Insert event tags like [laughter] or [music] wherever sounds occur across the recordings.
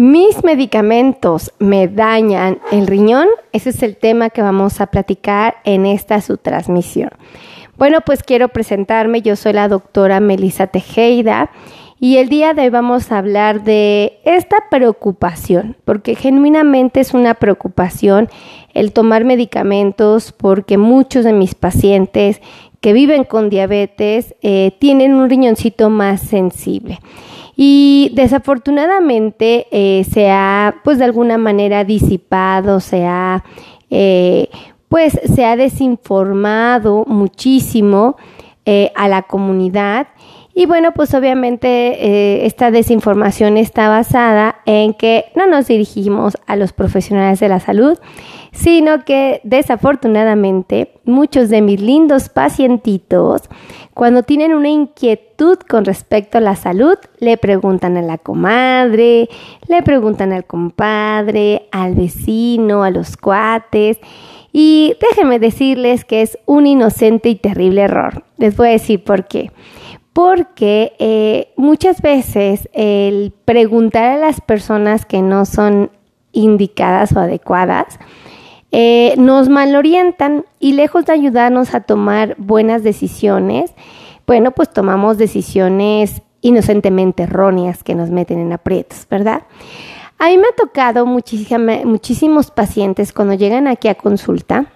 Mis medicamentos me dañan el riñón. Ese es el tema que vamos a platicar en esta su transmisión. Bueno, pues quiero presentarme. Yo soy la doctora Melissa Tejeda y el día de hoy vamos a hablar de esta preocupación, porque genuinamente es una preocupación el tomar medicamentos, porque muchos de mis pacientes que viven con diabetes eh, tienen un riñoncito más sensible. Y desafortunadamente eh, se ha, pues de alguna manera disipado, se ha, eh, pues se ha desinformado muchísimo eh, a la comunidad. Y bueno, pues obviamente esta desinformación está basada en que no nos dirigimos a los profesionales de la salud, sino que desafortunadamente muchos de mis lindos pacientitos, cuando tienen una inquietud con respecto a la salud, le preguntan a la comadre, le preguntan al compadre, al vecino, a los cuates. Y déjenme decirles que es un inocente y terrible error. Les voy a decir por qué porque eh, muchas veces el preguntar a las personas que no son indicadas o adecuadas eh, nos malorientan y lejos de ayudarnos a tomar buenas decisiones, bueno, pues tomamos decisiones inocentemente erróneas que nos meten en aprietos, ¿verdad? A mí me ha tocado muchísimos pacientes cuando llegan aquí a consulta,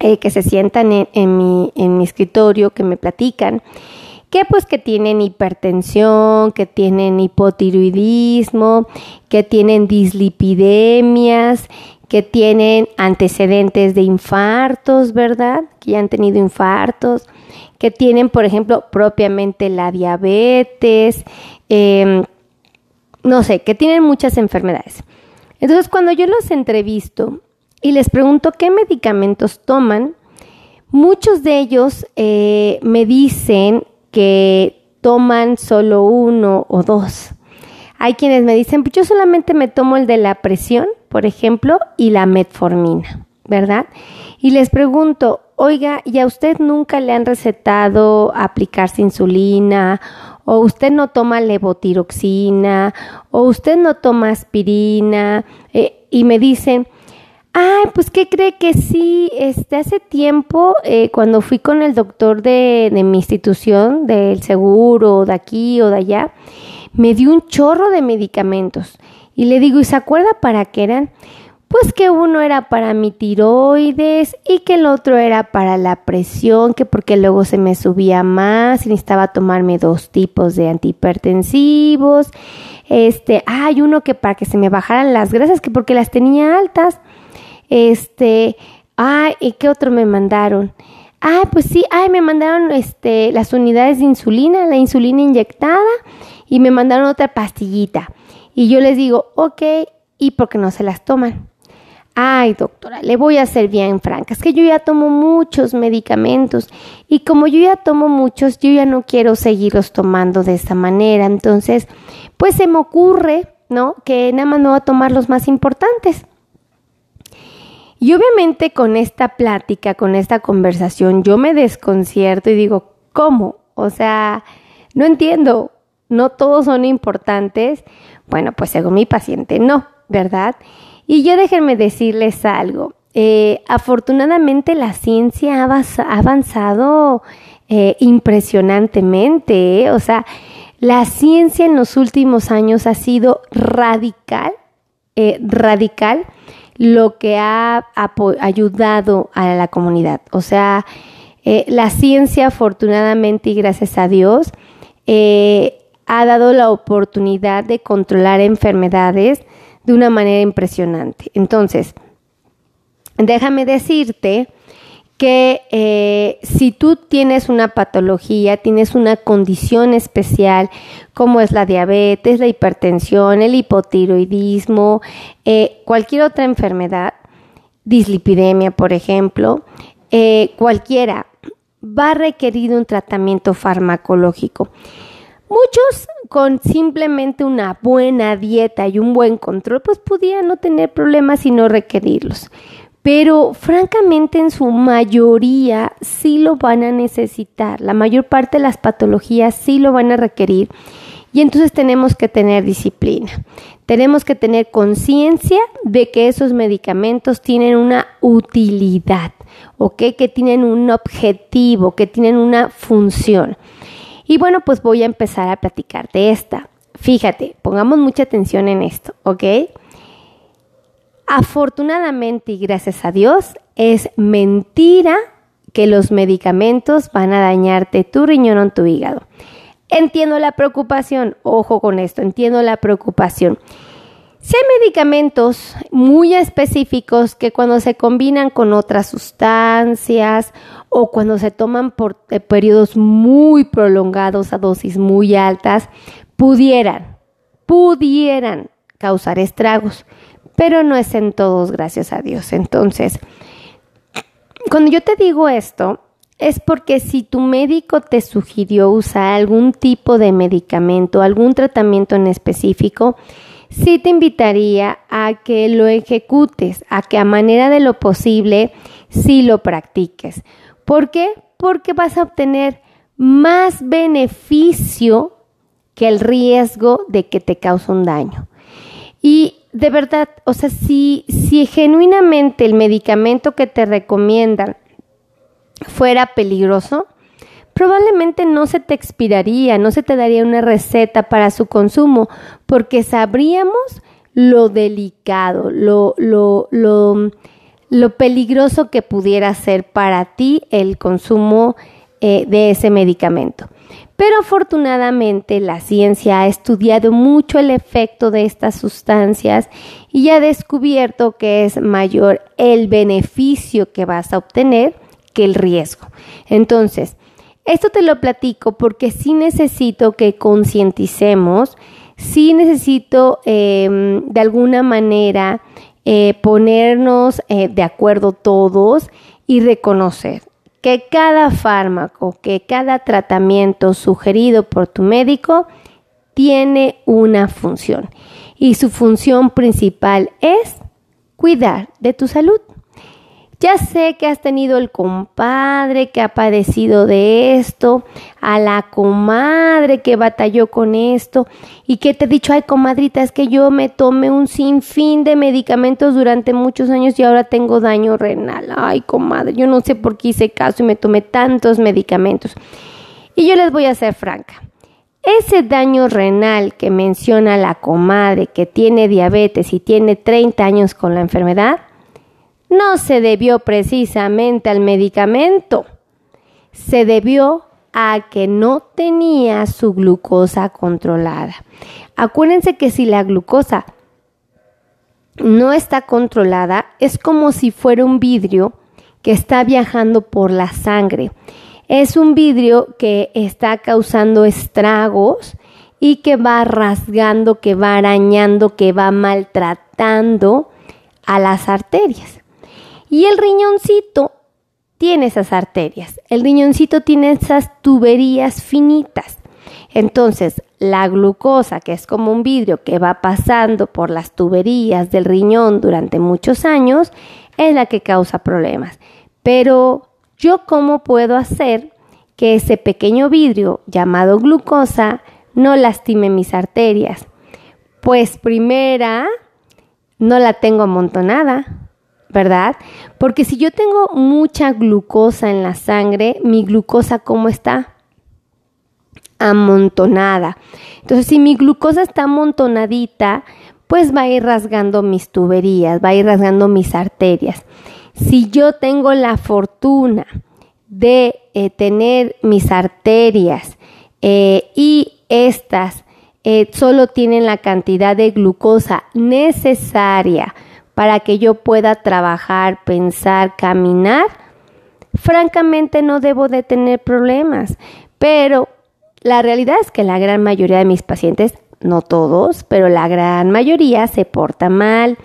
eh, que se sientan en, mi, en mi escritorio, que me platican, que pues que tienen hipertensión, que tienen hipotiroidismo, que tienen dislipidemias, que tienen antecedentes de infartos, ¿verdad? Que ya han tenido infartos, que tienen, por ejemplo, propiamente la diabetes, em, no sé, que tienen muchas enfermedades. Entonces, cuando yo los entrevisto y les pregunto qué medicamentos toman, muchos de ellos eh, me dicen que toman solo uno o dos. Hay quienes me dicen, pues yo solamente me tomo el de la presión, por ejemplo, y la metformina, ¿verdad? Y les pregunto, oiga, ¿y a usted nunca le han recetado aplicarse insulina? ¿O usted no toma levotiroxina? ¿O usted no toma aspirina? Eh, y me dicen, Ay, pues ¿qué cree que sí? Este, hace tiempo, eh, cuando fui con el doctor de, de mi institución, del seguro, de aquí o de allá, me dio un chorro de medicamentos. Y le digo, ¿y se acuerda para qué eran? Pues que uno era para mi tiroides y que el otro era para la presión, que porque luego se me subía más y necesitaba tomarme dos tipos de antihipertensivos. Este, hay uno que para que se me bajaran las grasas, que porque las tenía altas. Este, ay, ¿y qué otro me mandaron? Ay, pues sí, ay, me mandaron este, las unidades de insulina, la insulina inyectada y me mandaron otra pastillita. Y yo les digo, ok, ¿y por qué no se las toman? Ay, doctora, le voy a ser bien franca, es que yo ya tomo muchos medicamentos y como yo ya tomo muchos, yo ya no quiero seguirlos tomando de esta manera. Entonces, pues se me ocurre, ¿no? Que nada más me voy a tomar los más importantes. Y obviamente con esta plática, con esta conversación, yo me desconcierto y digo, ¿cómo? O sea, no entiendo, no todos son importantes. Bueno, pues según mi paciente, no, ¿verdad? Y yo déjenme decirles algo. Eh, afortunadamente la ciencia ha avanzado eh, impresionantemente. ¿eh? O sea, la ciencia en los últimos años ha sido radical, radical, lo que ha ayudado a la comunidad. O sea, la ciencia afortunadamente y gracias a Dios ha dado la oportunidad de controlar enfermedades de una manera impresionante. Entonces, déjame decirte que eh, si tú tienes una patología, tienes una condición especial, como es la diabetes, la hipertensión, el hipotiroidismo, eh, cualquier otra enfermedad, dislipidemia, por ejemplo, eh, cualquiera, va a requerir un tratamiento farmacológico. Muchos con simplemente una buena dieta y un buen control, pues pudieran no tener problemas y no requerirlos. Pero francamente en su mayoría sí lo van a necesitar. La mayor parte de las patologías sí lo van a requerir. Y entonces tenemos que tener disciplina. Tenemos que tener conciencia de que esos medicamentos tienen una utilidad, ¿ok? Que tienen un objetivo, que tienen una función. Y bueno, pues voy a empezar a platicar de esta. Fíjate, pongamos mucha atención en esto, ¿ok? Afortunadamente y gracias a Dios, es mentira que los medicamentos van a dañarte tu riñón o tu hígado. Entiendo la preocupación, ojo con esto, entiendo la preocupación. Si hay medicamentos muy específicos que cuando se combinan con otras sustancias o cuando se toman por eh, periodos muy prolongados a dosis muy altas, pudieran, pudieran causar estragos, pero no es en todos, gracias a Dios. Entonces, cuando yo te digo esto, es porque si tu médico te sugirió usar algún tipo de medicamento, algún tratamiento en específico, sí te invitaría a que lo ejecutes, a que a manera de lo posible sí lo practiques. ¿Por qué? Porque vas a obtener más beneficio que el riesgo de que te cause un daño. Y de verdad, o sea, si, si genuinamente el medicamento que te recomiendan fuera peligroso, probablemente no se te expiraría, no se te daría una receta para su consumo, porque sabríamos lo delicado, lo, lo, lo, lo peligroso que pudiera ser para ti el consumo eh, de ese medicamento. Pero afortunadamente la ciencia ha estudiado mucho el efecto de estas sustancias y ha descubierto que es mayor el beneficio que vas a obtener que el riesgo. Entonces, esto te lo platico porque sí necesito que concienticemos, sí necesito em, de alguna manera eh, ponernos eh, de acuerdo todos y reconocer que cada fármaco, que cada tratamiento sugerido por tu médico tiene una función y su función principal es cuidar de tu salud. Ya sé que has tenido el compadre que ha padecido de esto, a la comadre que batalló con esto y que te he dicho, ay comadrita, es que yo me tomé un sinfín de medicamentos durante muchos años y ahora tengo daño renal. Ay comadre, yo no sé por qué hice caso y me tomé tantos medicamentos. Y yo les voy a ser franca. Ese daño renal que menciona la comadre que tiene diabetes y tiene 30 años con la enfermedad, no se debió precisamente al medicamento, se debió a que no tenía su glucosa controlada. Acuérdense que si la glucosa no está controlada, es como si fuera un vidrio que está viajando por la sangre. Es un vidrio que está causando estragos y que va rasgando, que va arañando, que va maltratando a las arterias. Y el riñoncito tiene esas arterias. El riñoncito tiene esas tuberías finitas. Entonces, la glucosa, que es como un vidrio que va pasando por las tuberías del riñón durante muchos años, es la que causa problemas. Pero, ¿yo cómo puedo hacer que ese pequeño vidrio llamado glucosa no lastime mis arterias? Pues primera, no la tengo amontonada. ¿Verdad? Porque si yo tengo mucha glucosa en la sangre, mi glucosa ¿cómo está? Amontonada. Entonces, si mi glucosa está amontonadita, pues va a ir rasgando mis tuberías, va a ir rasgando mis arterias. Si yo tengo la fortuna de eh, tener mis arterias eh, y estas eh, solo tienen la cantidad de glucosa necesaria para que yo pueda trabajar, pensar, caminar, francamente no debo de tener problemas. Pero la realidad es que la gran mayoría de mis pacientes, no todos, pero la gran mayoría se porta mal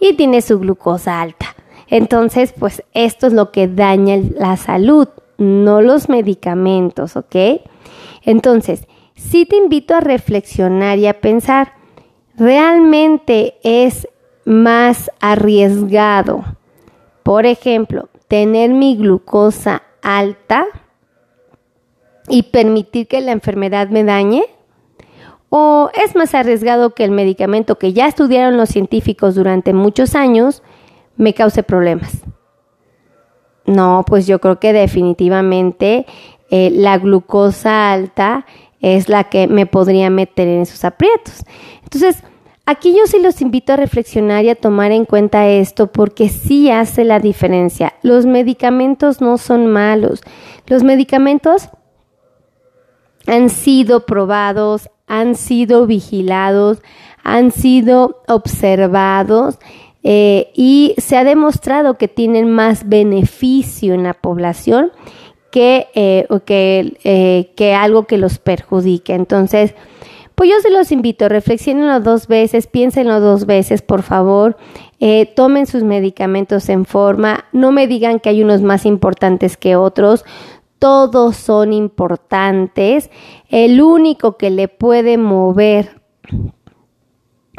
y tiene su glucosa alta. Entonces, pues esto es lo que daña la salud, no los medicamentos, ¿ok? Entonces, sí te invito a reflexionar y a pensar, ¿realmente es más arriesgado. Por ejemplo, tener mi glucosa alta y permitir que la enfermedad me dañe ¿O es más arriesgado que el medicamento que ya estudiaron los científicos durante muchos años me cause problemas? No, pues yo creo que definitivamente eh, la glucosa alta es la que me podría meter en esos aprietos. Entonces, aquí yo sí los invito a reflexionar y a tomar en cuenta esto porque sí hace la diferencia. Los medicamentos no son malos. Los medicamentos han sido probados, han sido vigilados, han sido observados eh, y se ha demostrado que tienen más beneficio en la población que, eh, eh, que algo que los perjudique. Entonces, pues yo se los invito, reflexionenlo dos veces, piénsenlo dos veces, por favor, tomen sus medicamentos en forma, no me digan que hay unos más importantes que otros, todos son importantes, el único que le puede mover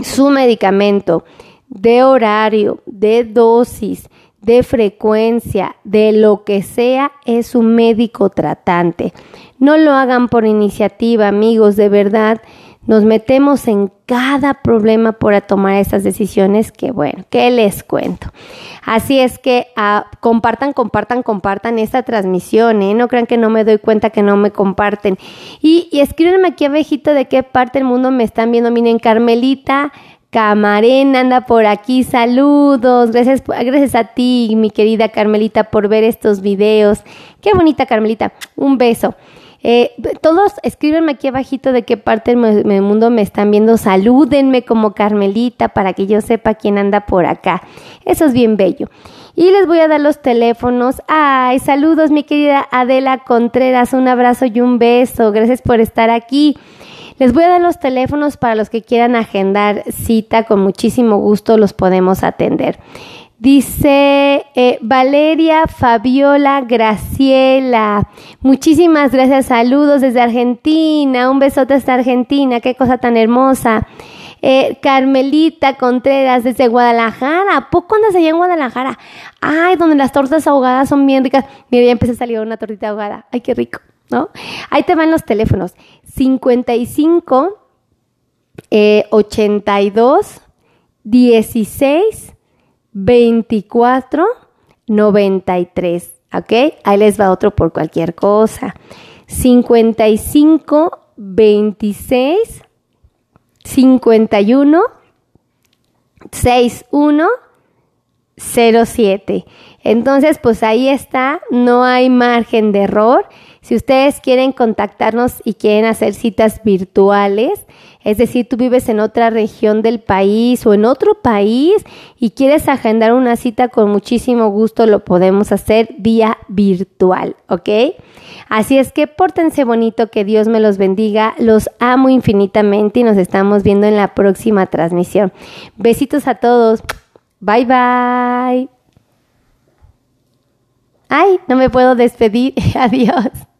su medicamento de horario, de dosis, de frecuencia, de lo que sea, es un médico tratante. No lo hagan por iniciativa, amigos, de verdad. Nos metemos en cada problema por tomar esas decisiones que, bueno, ¿qué les cuento? Así es que ah, compartan, compartan, compartan esta transmisión, ¿eh? No crean que no me doy cuenta que no me comparten. Y, y escríbanme aquí abejito de qué parte del mundo me están viendo. Miren, Carmelita Camarena anda por aquí, saludos, gracias, gracias a ti, mi querida Carmelita, por ver estos videos. Qué bonita Carmelita, un beso. Eh, todos escríbenme aquí abajito de qué parte del mundo me están viendo, salúdenme como Carmelita para que yo sepa quién anda por acá. Eso es bien bello. Y les voy a dar los teléfonos. Ay, saludos mi querida Adela Contreras, un abrazo y un beso. Gracias por estar aquí. Les voy a dar los teléfonos para los que quieran agendar cita, con muchísimo gusto los podemos atender. Dice eh, Valeria Fabiola Graciela. Muchísimas gracias. Saludos desde Argentina. Un besote hasta Argentina. Qué cosa tan hermosa. Eh, Carmelita Contreras desde Guadalajara. ¿A poco andas allá en Guadalajara? Ay, donde las tortas ahogadas son bien ricas. Mira, ya empecé a salir una tortita ahogada. Ay, qué rico. ¿No? Ahí te van los teléfonos. 55 82 16 24 93. ¿Ok? Ahí les va otro por cualquier cosa. 55 26 51 61 07. Entonces, pues ahí está, no hay margen de error. Si ustedes quieren contactarnos y quieren hacer citas virtuales, es decir, tú vives en otra región del país o en otro país y quieres agendar una cita con muchísimo gusto, lo podemos hacer vía virtual, ¿ok? Así es que pórtense bonito, que Dios me los bendiga, los amo infinitamente y nos estamos viendo en la próxima transmisión. Besitos a todos, bye bye. Ay, no me puedo despedir, [laughs] adiós.